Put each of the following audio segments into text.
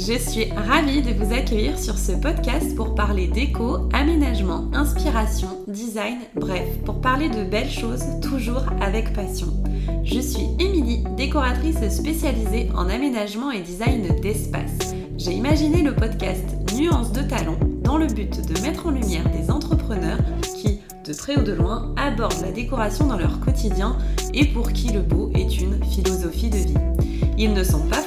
Je suis ravie de vous accueillir sur ce podcast pour parler déco, aménagement, inspiration, design, bref, pour parler de belles choses toujours avec passion. Je suis Émilie, décoratrice spécialisée en aménagement et design d'espace. J'ai imaginé le podcast Nuances de talent dans le but de mettre en lumière des entrepreneurs qui, de près ou de loin, abordent la décoration dans leur quotidien et pour qui le beau est une philosophie de vie. Ils ne sont pas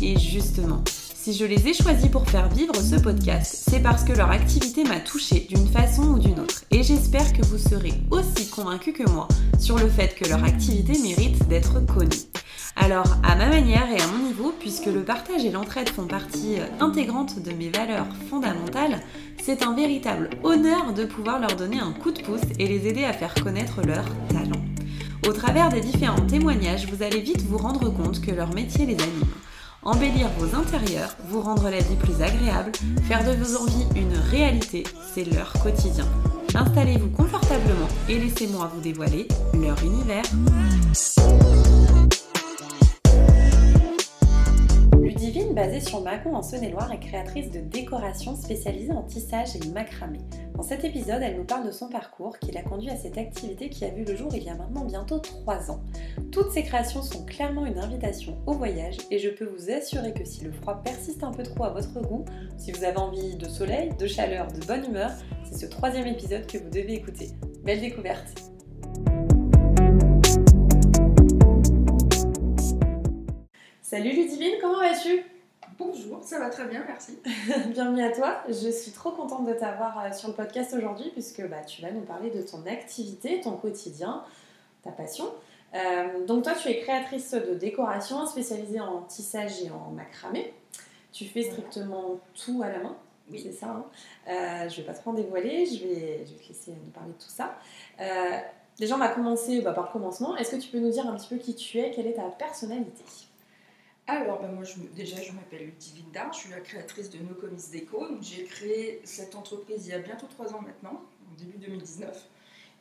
et justement, si je les ai choisis pour faire vivre ce podcast, c'est parce que leur activité m'a touchée d'une façon ou d'une autre. Et j'espère que vous serez aussi convaincus que moi sur le fait que leur activité mérite d'être connue. Alors, à ma manière et à mon niveau, puisque le partage et l'entraide font partie euh, intégrante de mes valeurs fondamentales, c'est un véritable honneur de pouvoir leur donner un coup de pouce et les aider à faire connaître leur talent. Au travers des différents témoignages, vous allez vite vous rendre compte que leur métier les anime. Embellir vos intérieurs, vous rendre la vie plus agréable, faire de vos envies une réalité, c'est leur quotidien. Installez-vous confortablement et laissez-moi vous dévoiler leur univers. Basée sur Mâcon en Saône-et-Loire, est créatrice de décoration spécialisée en tissage et macramé. Dans cet épisode, elle nous parle de son parcours qui l'a conduit à cette activité qui a vu le jour il y a maintenant bientôt 3 ans. Toutes ces créations sont clairement une invitation au voyage et je peux vous assurer que si le froid persiste un peu trop à votre goût, si vous avez envie de soleil, de chaleur, de bonne humeur, c'est ce troisième épisode que vous devez écouter. Belle découverte Salut Ludivine, comment vas-tu? Bonjour, ça va très bien, merci. Bienvenue à toi. Je suis trop contente de t'avoir euh, sur le podcast aujourd'hui puisque bah, tu vas nous parler de ton activité, ton quotidien, ta passion. Euh, donc toi, tu es créatrice de décoration spécialisée en tissage et en macramé. Tu fais strictement tout à la main. Oui. C'est ça. Hein? Euh, je vais pas trop en dévoiler. Je vais, je vais te laisser nous parler de tout ça. Euh, déjà, on va commencer bah, par le commencement. Est-ce que tu peux nous dire un petit peu qui tu es? Quelle est ta personnalité? Alors, bah, moi, je, déjà, je m'appelle Ludivine Dar, je suis la créatrice de Nocomis Déco. Donc, J'ai créé cette entreprise il y a bientôt trois ans maintenant, en début 2019.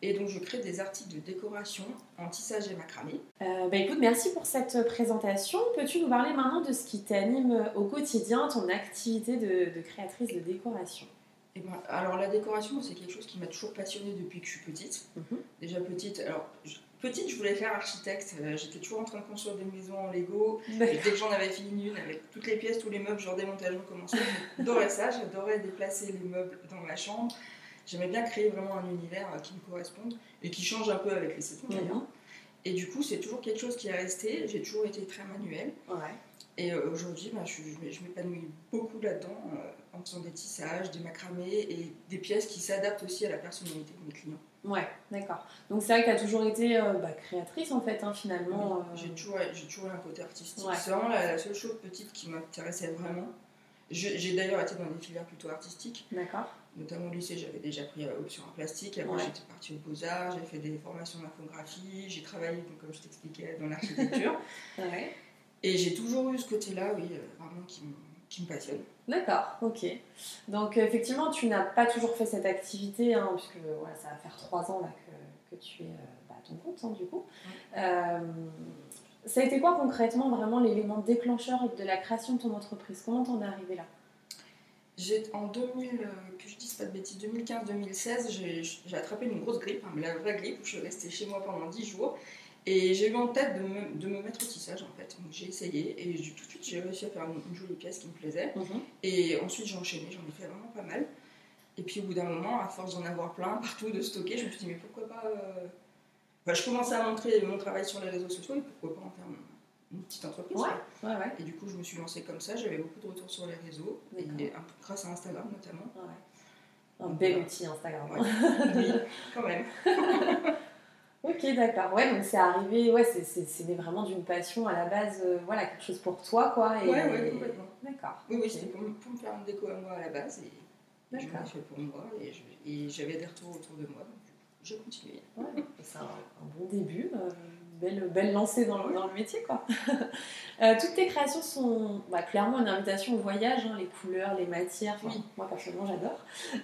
Et donc, je crée des articles de décoration en tissage et macramé. Euh, bah écoute, merci pour cette présentation. Peux-tu nous parler maintenant de ce qui t'anime au quotidien, ton activité de, de créatrice de décoration? Et ben, alors, la décoration, c'est quelque chose qui m'a toujours passionnée depuis que je suis petite. Mhm. Déjà petite, alors, petite, je voulais faire architecte. Euh, J'étais toujours en train de construire des maisons en Lego. Et dès que j'en avais fini une, avec toutes les pièces, tous les meubles, genre démontage, recommençait, j'adorais ça, j'adorais déplacer les meubles dans ma chambre. J'aimais bien créer vraiment un univers euh, qui me corresponde et qui change un peu avec les saisons d'ailleurs. Mhm. Et du coup, c'est toujours quelque chose qui est resté. J'ai toujours été très manuelle. Ouais. Et euh, aujourd'hui, bah, je, m'épanouis beaucoup là-dedans en faisant des tissages, des macramés et des pièces qui s'adaptent aussi à la personnalité de mes clients. Ouais, d'accord. Donc c'est vrai que tu as toujours été euh, bah, créatrice en fait, hein, finalement. Oui, euh, J'ai toujours, j'ai toujours eu un côté artistique. Ouais. C'est vraiment la, la seule chose petite qui m'intéressait vraiment. J'ai d'ailleurs été dans des filières plutôt artistiques, D'accord. notamment au lycée, j'avais déjà pris euh, option en plastique. Après, Ouais. j'étais partie aux Beaux-Arts, j'ai fait des formations d'infographie, j'ai travaillé, donc, comme je t'expliquais, dans l'architecture. Ouais. Et j'ai toujours eu ce côté-là, oui, vraiment qui, me- qui me passionne. D'accord, ok. Donc euh, effectivement, tu n'as pas toujours fait cette activité, hein, puisque ça va faire trois ans là, que, que tu es euh, bah, à ton compte, hein, du coup. Euh, ça a été quoi concrètement vraiment l'élément déclencheur de la création de ton entreprise? Comment t'en es arrivé là? J'ai, en 2000, euh, que je dise pas de bêtises, 2015-2016, j'ai, j'ai attrapé une grosse grippe, hein, la vraie grippe, où je suis restée chez moi pendant 10 jours. Et j'ai eu en tête de me, de me mettre au tissage en fait. Donc j'ai essayé et tout de suite j'ai réussi à faire une, une jolie pièce qui me plaisait. Et ensuite j'ai enchaîné, j'en ai fait vraiment pas mal. Et puis au bout d'un moment, à force d'en avoir plein partout, de stocker, je me suis dit mais pourquoi pas. euh, enfin, je commençais à montrer mon travail sur les réseaux sociaux et pourquoi pas en faire une, petite entreprise. Ouais. Ouais, ouais. Et du coup, je me suis lancée comme ça. J'avais beaucoup de retours sur les réseaux, et grâce à Instagram notamment. Un bel outil Instagram. Oui, quand même. Ok, d'accord. Ouais, donc c'est arrivé, ouais, c'est- vraiment d'une passion à la base, euh, voilà, quelque chose pour toi, quoi. Et... Ouais, ouais, complètement. D'accord. Oui, oui, c'était pour, me- pour me faire une déco à moi à la base, et je fait pour moi, et je- j'avais des retours autour de moi, donc j'ai continué. Ouais, c'est un, un bon début, euh, belle, belle lancée dans, le- dans le métier, quoi. Euh, toutes tes créations sont bah, clairement une invitation au voyage, hein, les couleurs, les matières. Oui. Moi, personnellement, j'adore.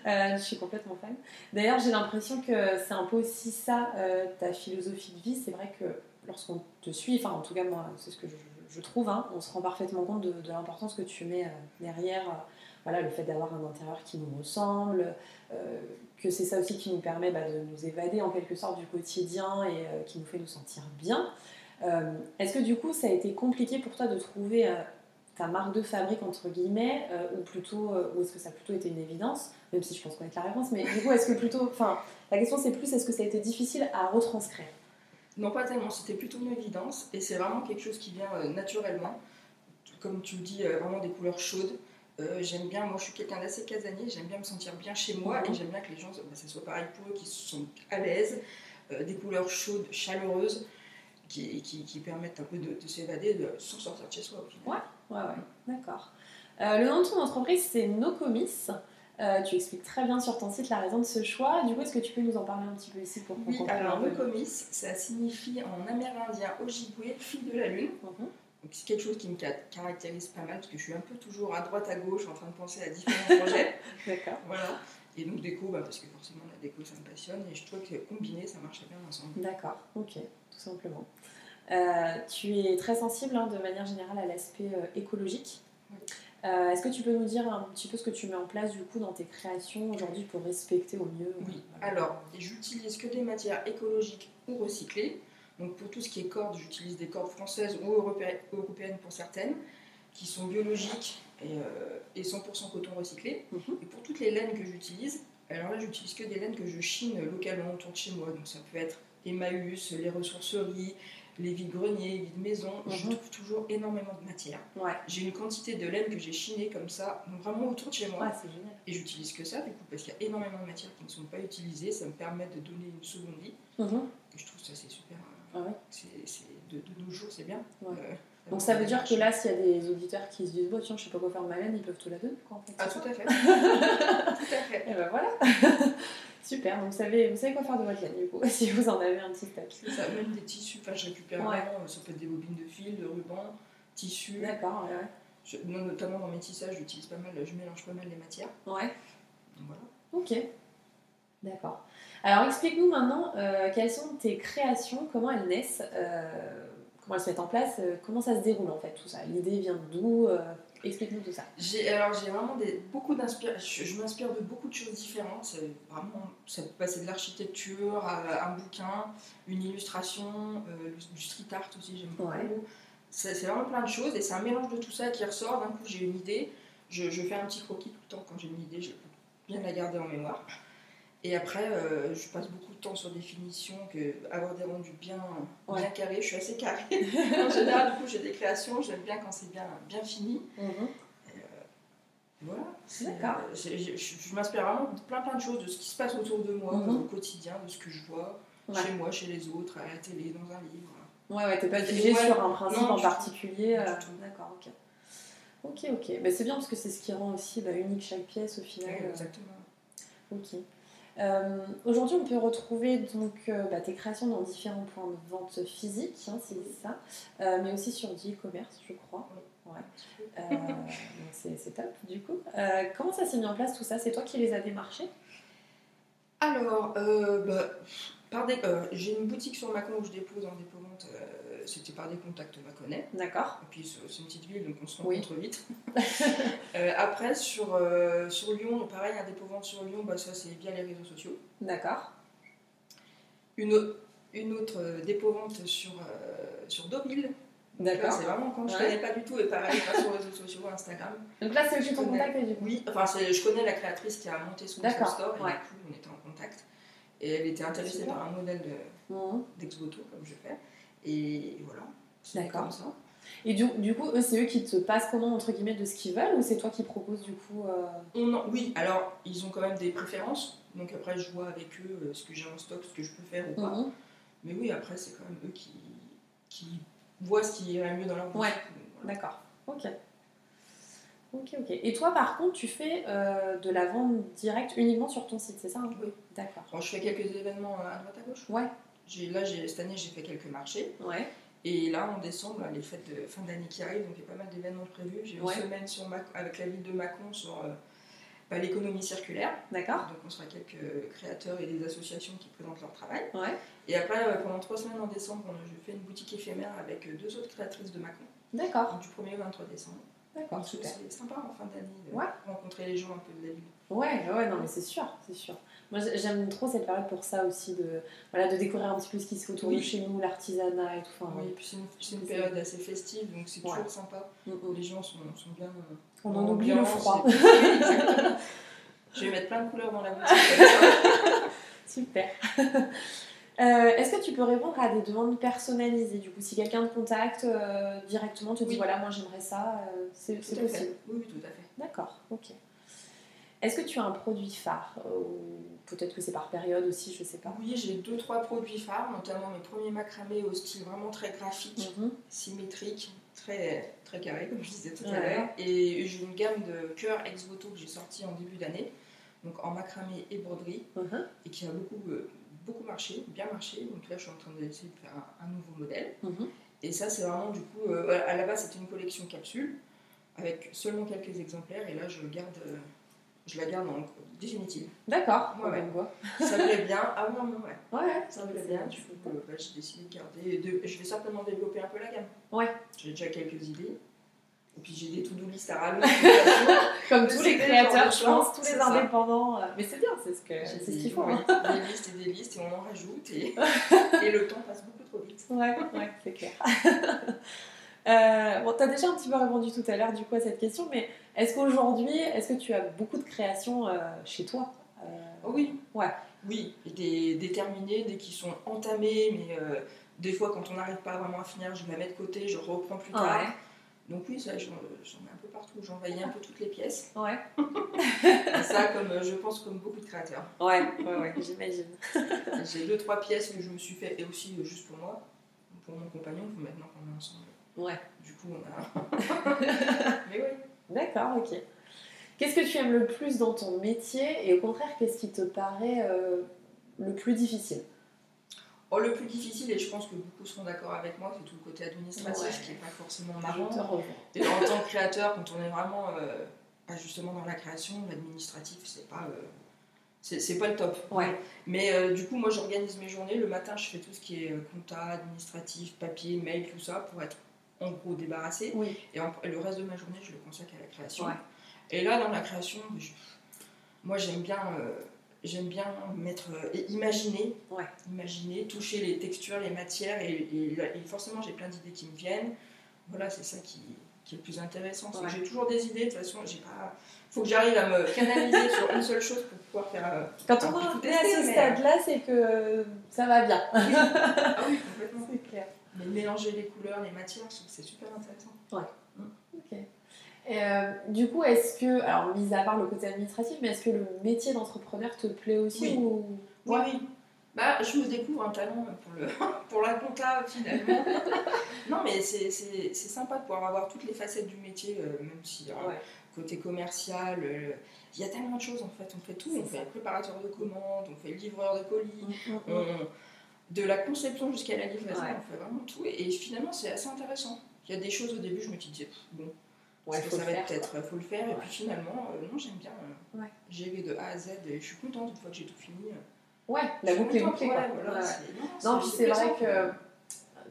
Euh, je suis complètement fan. D'ailleurs, j'ai l'impression que c'est un peu aussi ça, euh, ta philosophie de vie. C'est vrai que lorsqu'on te suit, enfin, en tout cas, moi, c'est ce que je, je trouve, hein, on se rend parfaitement compte de, l'importance que tu mets derrière voilà, le fait d'avoir un intérieur qui nous ressemble, que c'est ça aussi qui nous permet bah, de nous évader en quelque sorte du quotidien et qui nous fait nous sentir bien. Est-ce que du coup ça a été compliqué pour toi de trouver ta marque de fabrique entre guillemets ou plutôt ou est-ce que ça a plutôt été une évidence même si je pense connaître la réponse mais du coup est-ce que plutôt enfin la question c'est plus est-ce que ça a été difficile à retranscrire? Non, pas tellement, c'était plutôt une évidence et c'est vraiment quelque chose qui vient euh, naturellement. Comme tu le dis, euh, vraiment des couleurs chaudes. Euh, j'aime bien, moi je suis quelqu'un d'assez casanier, j'aime bien me sentir bien chez moi et j'aime bien que les gens, bah, ça soit pareil pour eux, qu'ils sont à l'aise, des couleurs chaudes, chaleureuses, qui, qui, permettent un peu de, s'évader sans sortir de chez soi au final. Ouais, ouais, ouais, d'accord. le nom de ton entreprise c'est Nocomis. Euh, tu expliques très bien sur ton site la raison de ce choix. Du coup, est-ce que tu peux nous en parler un petit peu ici pour Oui, alors Nokomis, ça signifie en amérindien Ojibwe, fille de la lune. Mhm. Donc c'est quelque chose qui me caractérise pas mal parce que je suis un peu toujours à droite à gauche en train de penser à différents projets. D'accord. Voilà. Et donc déco, bah, parce que forcément la déco ça me passionne et je trouve que combiné ça marche bien ensemble. D'accord, ok, tout simplement. Euh, tu es très sensible hein, de manière générale à l'aspect euh, écologique. Oui. Euh, est-ce que tu peux nous dire un petit peu ce que tu mets en place du coup dans tes créations aujourd'hui pour respecter au mieux Oui, alors j'utilise que des matières écologiques ou recyclées. Donc pour tout ce qui est cordes, j'utilise des cordes françaises ou européennes pour certaines, qui sont biologiques et, 100% euh, coton recyclé. Mhm. Et pour toutes les laines que j'utilise, alors là j'utilise que des laines que je chine localement autour de chez moi. Donc ça peut être Emmaüs, les ressourceries, les vides-greniers, les vides-maisons, je mhm. trouve toujours énormément de matière. J'ai une quantité de laine que j'ai chinée comme ça, vraiment autour de chez moi. Et j'utilise que ça, du coup, parce qu'il y a énormément de matières qui ne sont pas utilisées. Ça me permet de donner une seconde vie. Mhm. Et je trouve ça, c'est super. Ah c'est, de, nos jours, c'est bien. Euh, Donc ça veut dire que là, s'il y a des auditeurs qui se disent, bon, tiens, je sais pas quoi faire de ma laine, ils peuvent tout la donner, quoi, en fait. Ah, tout à fait. tout à fait. Et ben voilà. Super, donc vous savez, vous savez quoi faire de votre laine du coup, si vous en avez un petit stock. Ça, même des tissus, enfin je récupère vraiment, ça peut être des bobines de fil, de ruban, tissus. D'accord, ouais, notamment dans mes tissages, j'utilise pas mal, je mélange pas mal les matières. Ouais. voilà. Ok. D'accord. Alors explique-nous maintenant euh, quelles sont tes créations, comment elles naissent, euh, comment elles se mettent en place, euh, comment ça se déroule en fait tout ça. L'idée vient d'où Explique-nous tout ça. J'ai, alors j'ai vraiment des, beaucoup d'inspiration. Je, m'inspire de beaucoup de choses différentes. C'est vraiment, ça peut passer de l'architecture à un bouquin, une illustration, du street art aussi, j'aime beaucoup. C'est, vraiment plein de choses et c'est un mélange de tout ça qui ressort. D'un coup, j'ai une idée, je, je, fais un petit croquis tout le temps quand j'ai une idée, je peux bien la garder en mémoire. Et après, euh, je passe beaucoup de temps sur des finitions, que avoir des rendus bien, bien carrés. Je suis assez carré. en général, du coup, j'ai des créations, j'aime bien quand c'est bien, bien fini. Mhm. Euh, voilà. D'accord. Euh, je, m'inspire vraiment de plein plein de choses, de ce qui se passe autour de moi, mhm. au quotidien, de ce que je vois chez moi, chez les autres, à la télé, dans un livre. Ouais, ouais, t'es pas figé sur un principe en particulier. D'accord, ok. Ok, ok. Bah, c'est bien parce que c'est ce qui rend aussi bah, unique chaque pièce au final. exactement. Ok. Euh, aujourd'hui, on peut retrouver donc euh, bah, tes créations dans différents points de vente physiques, hein, c'est ça, euh, mais aussi sur du e-commerce, je crois. Ouais. c'est top, du coup. comment ça s'est mis en place tout ça? C'est toi qui les as démarchés? Alors, bah, j'ai une boutique sur Macron où je dépose en dépôt-vente c'était par des contacts on connaît. D'accord. Et puis c'est une petite ville, donc on se rencontre vite. Euh, après, sur, euh, sur Lyon, pareil, un dépôt vente sur Lyon, bah, ça c'est via les réseaux sociaux. D'accord. Une, une autre euh, dépôt vente sur, sur Deauville. D'accord. C'est vraiment quand je ne connais pas du tout, et pareil, sur les réseaux sociaux, Instagram. Donc là, c'est tu ton contact du coup Oui, enfin, je connais la créatrice qui a monté son store, et du coup, on était en contact. Et elle était intéressée par un modèle mmh. d'ex-voto, comme je fais. Et voilà. D'accord. Et du, du, coup, eux, c'est eux qui te passent comment, entre guillemets, de ce qu'ils veulent ou c'est toi qui proposes du coup euh... Oui, alors ils ont quand même des préférences. Donc après, je vois avec eux euh, ce que j'ai en stock, ce que je peux faire ou pas. Mhm. Mais oui, après, c'est quand même eux qui, qui voient ce qui irait mieux dans leur boutique. Ouais, d'accord. Ok. Ok, ok. Et toi, par contre, tu fais euh, de la vente directe uniquement sur ton site, c'est ça hein? Oui. D'accord. je fais quelques événements à droite à gauche. Ouais. Là, cette année, j'ai fait quelques marchés. Ouais. Et là, en décembre, les fêtes de fin d'année qui arrivent, donc il y a pas mal d'événements prévus. J'ai une semaine sur avec la ville de Mâcon sur euh, bah, l'économie circulaire. D'accord. Donc on sera quelques créateurs et des associations qui présentent leur travail. Ouais. Et après, euh, pendant trois semaines en décembre, je fais une boutique éphémère avec euh, deux autres créatrices de Macron, D'accord. du 1er au 23 décembre. D'accord, super. c'est sympa en fin d'année de Ouais. rencontrer les gens un peu de la ville. Ouais, ouais, non, mais c'est sûr, c'est sûr. Moi, j'aime trop cette période pour ça aussi, de, voilà, de découvrir un petit peu ce qui se fait autour de Oui. chez nous, l'artisanat et tout. Enfin, Oui, et puis c'est une, période assez festive, donc c'est Ouais. toujours sympa. mm, mm. Les gens sont, sont bien. euh, On en oublie le froid. Je vais mettre plein de couleurs dans la boutique. Super. Euh, Est-ce que tu peux répondre à des demandes personnalisées Du coup, si quelqu'un te contacte euh, directement, te dit Oui. voilà, moi j'aimerais ça, euh, c'est fait. possible. Oui, oui, tout à fait. D'accord, ok. Est-ce que tu as un produit phare euh, peut-être que c'est par période aussi, je sais pas. Oui, j'ai deux, trois produits phares, notamment mes premiers macramés au style vraiment très graphique, Mhm. symétrique, très, très carré, comme je disais tout à l'heure. Et j'ai une gamme de cœurs ex voto que j'ai sorti en début d'année, donc en macramé et broderie, Mhm. et qui a beaucoup, euh, beaucoup marché, bien marché. Donc là, je suis en train d'essayer de faire un, nouveau modèle. Mhm. Et ça, c'est vraiment du coup, euh, à la base, c'était une collection capsule avec seulement quelques exemplaires, et là, je garde, je la garde en définitive. D'accord, Ouais, ouais. quoi. Ça me plaît bien. Ah oui, non, ouais. Ouais, Ça me plaît bien, du coup, bah, j'ai décidé de garder. de- je vais certainement développer un peu la gamme. Ouais. J'ai déjà quelques idées. Et puis j'ai des to-do list à façon. Comme tous les créateurs, je pense, tous les indépendants. euh, Mais c'est bien, c'est ce que- ce qu'il faut. hein. Des listes et des listes et on en rajoute et, et le temps passe beaucoup trop vite. Ouais, ouais, c'est clair. Euh, bon, tu as déjà un petit peu répondu tout à l'heure du coup à cette question, mais est-ce qu'aujourd'hui, est-ce que tu as beaucoup de créations euh, chez toi Euh, oui. Ouais. Oui, et des déterminées, des qui sont entamées, mais euh, des fois quand on n'arrive pas vraiment à finir, je la mets de côté, je reprends plus tard. Ouais. Donc oui, ça, j'en j'en mets un peu partout, j'envahis un peu toutes les pièces. Ouais, ça, comme euh, je pense comme beaucoup de créateurs. ouais, ouais, ouais, j'imagine. J'ai deux, trois pièces que je me suis fait, et aussi juste pour moi, pour mon compagnon, maintenant qu'on est ensemble. Ouais. Du coup, on a. Mais oui. D'accord, ok. Qu'est-ce que tu aimes le plus dans ton métier et au contraire, qu'est-ce qui te paraît euh, le plus difficile? Oh, le plus difficile, et je pense que beaucoup seront d'accord avec moi, c'est tout le côté administratif Ouais. qui n'est pas forcément marrant. Et en tant que créateur, quand on est vraiment euh, justement dans la création, l'administratif, c'est pas. euh, c'est pas le top. Ouais. Mais du coup, moi, j'organise mes journées. Le matin, je fais tout ce qui est compta, administratif, papier, mail, tout ça, pour être en gros débarrassé. Oui. Et en- le reste de ma journée, je le consacre à la création. Ouais. Et là, dans la création, je- moi, j'aime bien, euh, j'aime bien mettre, euh, imaginer, Ouais. imaginer, toucher les textures, les matières, et, et- et forcément, j'ai plein d'idées qui me viennent. Voilà, c'est ça qui, qui est le plus intéressant. Ouais. J'ai toujours des idées. De toute façon, j'ai pas. Faut que j'arrive à me canaliser sur une seule chose pour pouvoir faire. euh, Quand on est à ce stade-là, c'est que ça va bien. Ah oui, complètement. C'est clair. Mais mélanger les couleurs, les matières, je trouve que c'est super intéressant. Ok. Et, euh, du coup, est-ce que, alors mis à part le côté administratif, mais est-ce que le métier d'entrepreneur te plaît aussi Oui. ou... Oui, oui. Bah, je me découvre un talent pour, le, pour la compta finalement. non, mais c'est sympa de pouvoir avoir toutes les facettes du métier, euh, même si euh, Ouais. côté commercial, il y a tellement de choses en fait. On fait tout. On fait préparateur de commandes, on fait livreur de colis, Mm, mm, mm. on- de la conception jusqu'à la livraison, Ouais. on fait vraiment tout. Et, et finalement, c'est assez intéressant. Il y a des choses au début, je me disais, bon, Ouais, faut ça va peut-être, il faut le faire. Et puis finalement, euh, non, j'aime bien euh, gérer de A à Z. Et je suis contente une fois que j'ai tout fini. euh, Ouais, la boucle est bouclée. Non, puis c'est vrai que. quoi.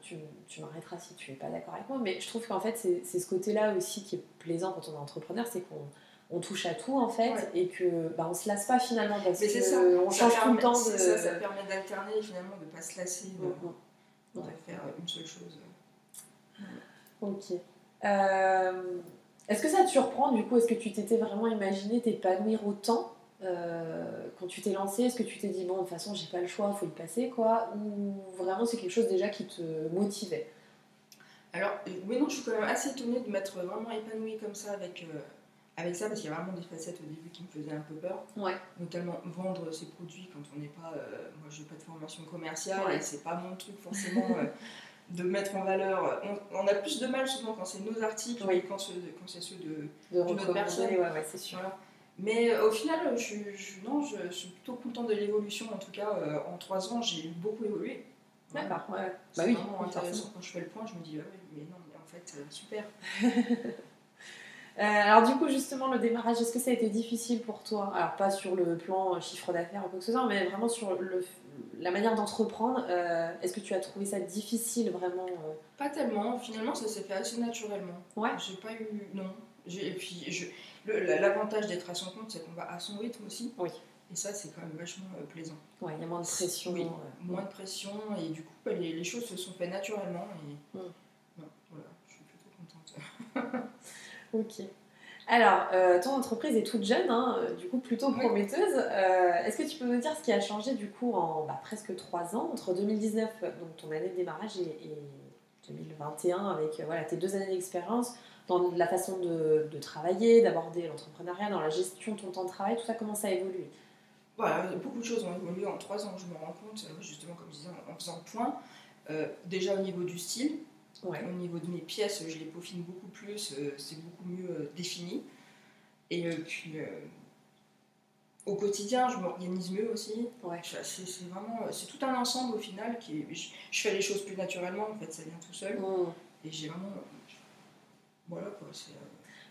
Tu, tu m'arrêteras si tu n'es pas d'accord avec moi, mais je trouve qu'en fait, c'est c'est ce côté-là aussi qui est plaisant quand on est entrepreneur, c'est qu'on on touche à tout en fait, Ouais. et que bah, on se lasse pas finalement parce que ça, on ça change tout le temps de. Ça, ça permet d'alterner finalement de ne pas se lasser, de, Mm, mm. de faire une seule chose. Ok. Euh, Est-ce que ça te surprend du coup Est-ce que tu t'étais vraiment imaginé t'épanouir autant euh, quand tu t'es lancé? Est-ce que tu t'es dit bon de toute façon j'ai pas le choix, faut y passer quoi? Ou vraiment c'est quelque chose déjà qui te motivait? Alors, euh, oui, non, je suis quand même assez étonnée de m'être vraiment épanouie comme ça avec, euh, avec ça, parce qu'il y a vraiment des facettes au début qui me faisaient un peu peur. Ouais. Notamment vendre ses produits quand on n'est pas. euh, moi, je n'ai pas de formation commerciale Ouais. et c'est pas mon truc forcément euh, de mettre en valeur. On, on a plus de mal souvent quand c'est nos articles Oui. que quand, c'est ceux de, de personne. Ouais, ouais, c'est sûr. Voilà. Mais euh, au final, je, non, je suis plutôt contente de l'évolution. En tout cas, euh, en trois ans, j'ai beaucoup évolué. Voilà. D'accord, ouais. C'est Bah oui, intéressant. Quand je fais le point, je me dis, ah oui, mais non, mais en fait, super. Euh, alors du coup, justement, le démarrage, est-ce que ça a été difficile pour toi? Alors pas sur le plan euh, chiffre d'affaires ou quoi que ce soit, mais vraiment sur le, la manière d'entreprendre. Euh, est-ce que tu as trouvé ça difficile vraiment Pas tellement. Finalement, ça s'est fait assez naturellement. Ouais. J'ai pas eu non. Et puis je... l'avantage d'être à son compte, c'est qu'on va à son rythme aussi. Oui. Et ça, c'est quand même vachement plaisant. Ouais, il y a moins de pression. Oui, moins de pression et du coup, bah, les, les, choses se sont faites naturellement et mm. voilà, je suis plutôt contente. Ok. Alors, euh, ton entreprise est toute jeune, hein, euh, du coup plutôt prometteuse. Euh, est-ce que tu peux nous dire ce qui a changé du coup en bah, presque trois ans, entre 2019, donc ton année de démarrage, et, 2021, avec voilà, tes deux années d'expérience, dans la façon de, travailler, d'aborder l'entrepreneuriat, dans la gestion de ton temps de travail, tout ça, comment ça a évolué? Voilà, beaucoup de choses ont évolué en trois ans, je me rends compte, justement, comme je disais, en, faisant le point. déjà au niveau du style, au niveau de mes pièces, je les peaufine beaucoup plus, euh, c'est beaucoup mieux euh, défini. Et euh, puis, au quotidien, je m'organise mieux aussi. Ouais. C'est vraiment, c'est tout un ensemble au final. Qui, je, fais les choses plus naturellement, en fait, ça vient tout seul. Mmh. Et j'ai vraiment. Voilà quoi, c'est.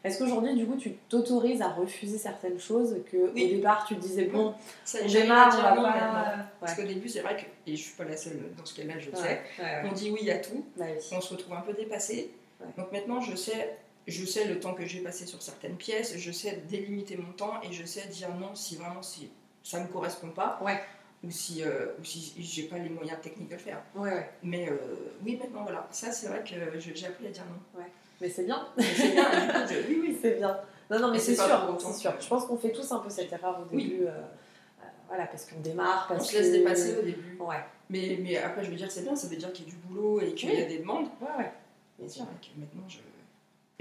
Est-ce qu'aujourd'hui, du coup, tu t'autorises à refuser certaines choses que au départ tu disais bon, ça, on démarre, on va pas. Parce qu'au début, c'est vrai que et je suis pas la seule dans ce cas-là, je sais. on dit oui à tout, bah on se retrouve un peu dépassé. Donc maintenant, je sais, je sais le temps que j'ai passé sur certaines pièces, je sais délimiter mon temps et je sais dire non si vraiment si ça me correspond pas. Ou si, euh, ou si j'ai pas les moyens techniques de le faire. Mais euh, oui, maintenant, voilà. Ça, c'est vrai que j'ai appris à dire non. Mais c'est bien. c'est bien, oui, oui. C'est bien. Non, non, mais c'est sûr, c'est sûr. Je pense qu'on fait tous un peu cette erreur au début. Euh, euh, voilà, parce qu'on démarre, parce on se laisse dépasser au début. Ouais. Mais, mais après, je veux dire, c'est bien, ça veut dire qu'il y a du boulot et qu'il y a des demandes. Ouais, ouais. Bien sûr. Que maintenant, je...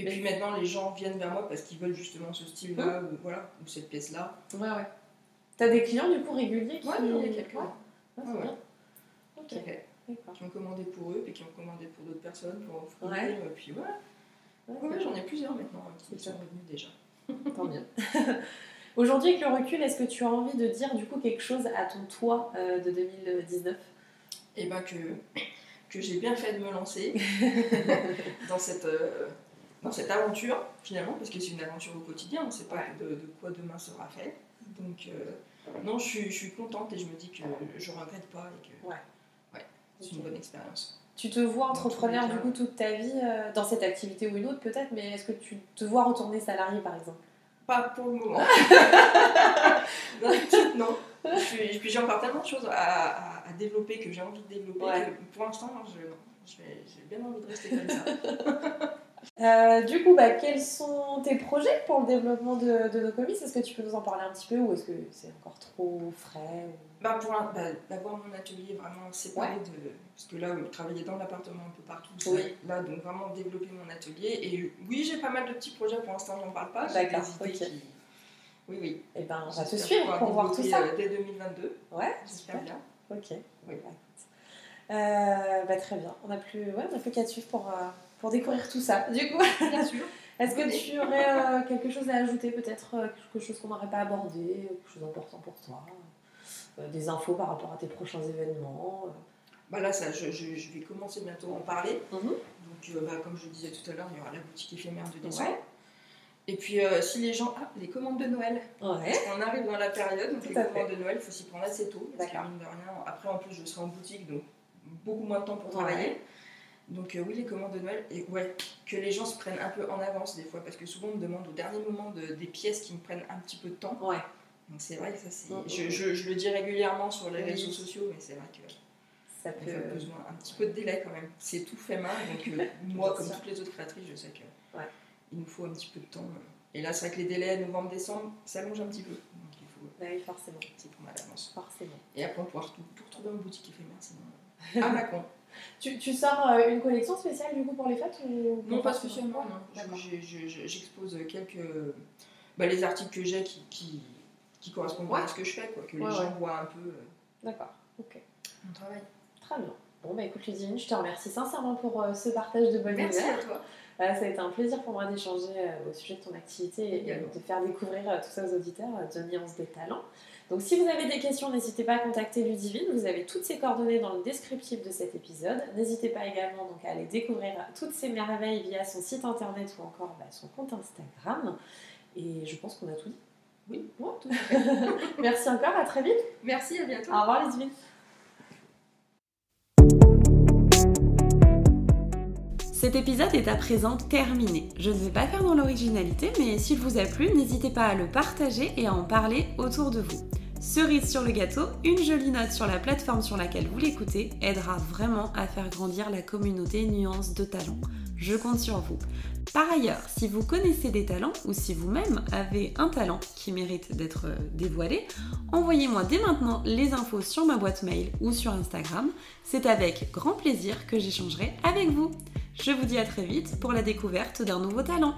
Et puis maintenant, les gens viennent vers moi parce qu'ils veulent justement ce style-là, ou, voilà, ou cette pièce-là. Ouais, ouais. T'as des clients du coup réguliers qui. Ouais, il y a quelques. Ouais. Ah, c'est bien. Ok. Qui ont commandé pour eux, puis qui ont commandé pour d'autres personnes, pour offrir. Ouais. Puis voilà. Ouais, j'en ai plusieurs maintenant qui sont revenus déjà. Tant mieux. Aujourd'hui, avec le recul, est-ce que tu as envie de dire du coup quelque chose à ton toi euh, de 2019 Eh bien que, que j'ai bien fait de me lancer dans, cette, euh, dans cette aventure finalement, parce que c'est une aventure au quotidien, on ne sait pas de, quoi demain sera fait. Donc euh, non, je suis, je suis, contente et je me dis que je ne regrette pas et que ouais. Ouais, c'est une bonne expérience. Tu te vois entrepreneur du coup toute ta vie euh, dans cette activité ou une autre peut-être, mais est-ce que tu te vois retourner salarié par exemple? Pas pour le moment. non, non. Et puis j'ai encore tellement de choses à, à, développer que j'ai envie de développer. pour l'instant, j'ai bien envie de rester comme ça. Euh, du coup, bah, quels sont tes projets pour le développement de, de nos comics? Est-ce que tu peux nous en parler un petit peu ou est-ce que c'est encore trop frais bah, Pour bah, d'avoir mon atelier vraiment séparé de. Parce que là, travailler dans l'appartement un peu partout, oui. là, donc vraiment développer mon atelier. Et oui, j'ai pas mal de petits projets pour l'instant, j'en parle pas. D'accord, ok. Qui... Oui, oui. Et eh ben, on va te suivre pour voir tout ça. Euh, dès 2022. Ouais, j'espère bien. Ok. Oui. Euh, bah, très bien. On n'a plus, ouais, on a plus qu'à te suivre pour. Euh, pour découvrir tout ça. Du coup, bien sûr. Est-ce que tu aurais euh, quelque chose à ajouter, peut-être euh, quelque chose qu'on n'aurait pas abordé, quelque chose d'important pour toi euh, Des infos par rapport à tes prochains événements bah là, ça, je, je, vais commencer bientôt à en parler. Mhm. Donc, bah, comme je disais tout à l'heure, il y aura la boutique éphémère de décembre. Et puis, si les gens. Ah, les commandes de Noël. Ouais. On arrive dans la période, donc les commandes de Noël, il faut s'y prendre assez tôt. Parce que, mine de rien, après, en plus, je serai en boutique, donc beaucoup moins de temps pour travailler. Donc euh, oui, les commandes de Noël, et ouais, que les gens se prennent un peu en avance des fois, parce que souvent on me demande au dernier moment de, des pièces qui me prennent un petit peu de temps. Ouais. Donc c'est vrai que ça c'est... Mm, mm, je, mm. je, je, le dis régulièrement sur les réseaux sociaux, mais c'est vrai que ça peut... a besoin un petit peu de délai quand même. C'est tout fait main, donc euh, moi comme toutes les autres créatrices, je sais que ouais. il nous faut un petit peu de temps. Et là c'est vrai que les délais novembre-décembre s'allongent un petit peu. Donc il faut bah oui, forcément. un petit peu d'avance. Forcément. Et après on pourra tout, tout retrouver en boutique éphémère, sinon... à Macron. Tu, tu, sors euh, une collection spéciale du coup pour les fêtes ou... Non, pas spécialement, non. J'expose quelques. Bah, les articles que j'ai qui, qui, qui, correspondent à ce que je fais, quoi, que les gens voient un peu. Euh, D'accord, ok. Mon travail. Très bien. Bon, bah écoute, Ludivine, je te remercie sincèrement pour euh, ce partage de bonne Merci à toi. ça a été un plaisir pour moi d'échanger au sujet de ton activité et de faire découvrir tout ça aux auditeurs, de Nuance des talents. Donc si vous avez des questions, n'hésitez pas à contacter Ludivine. Vous avez toutes ses coordonnées dans le descriptif de cet épisode. N'hésitez pas également donc, à aller découvrir toutes ces merveilles via son site internet ou encore bah, son compte Instagram. Et je pense qu'on a tout dit. Oui, tout Merci encore, à très vite. Merci, à bientôt. Au revoir Ludivine. Cet épisode est à présent terminé. Je ne vais pas faire dans l'originalité, mais s'il vous a plu, n'hésitez pas à le partager et à en parler autour de vous. Cerise sur le gâteau, une jolie note sur la plateforme sur laquelle vous l'écoutez aidera vraiment à faire grandir la communauté Nuance de Talents. Je compte sur vous. Par ailleurs, si vous connaissez des talents ou si vous-même avez un talent qui mérite d'être euh, dévoilé, envoyez-moi dès maintenant les infos sur ma boîte mail ou sur Instagram. C'est avec grand plaisir que j'échangerai avec vous. Je vous dis à très vite pour la découverte d'un nouveau talent.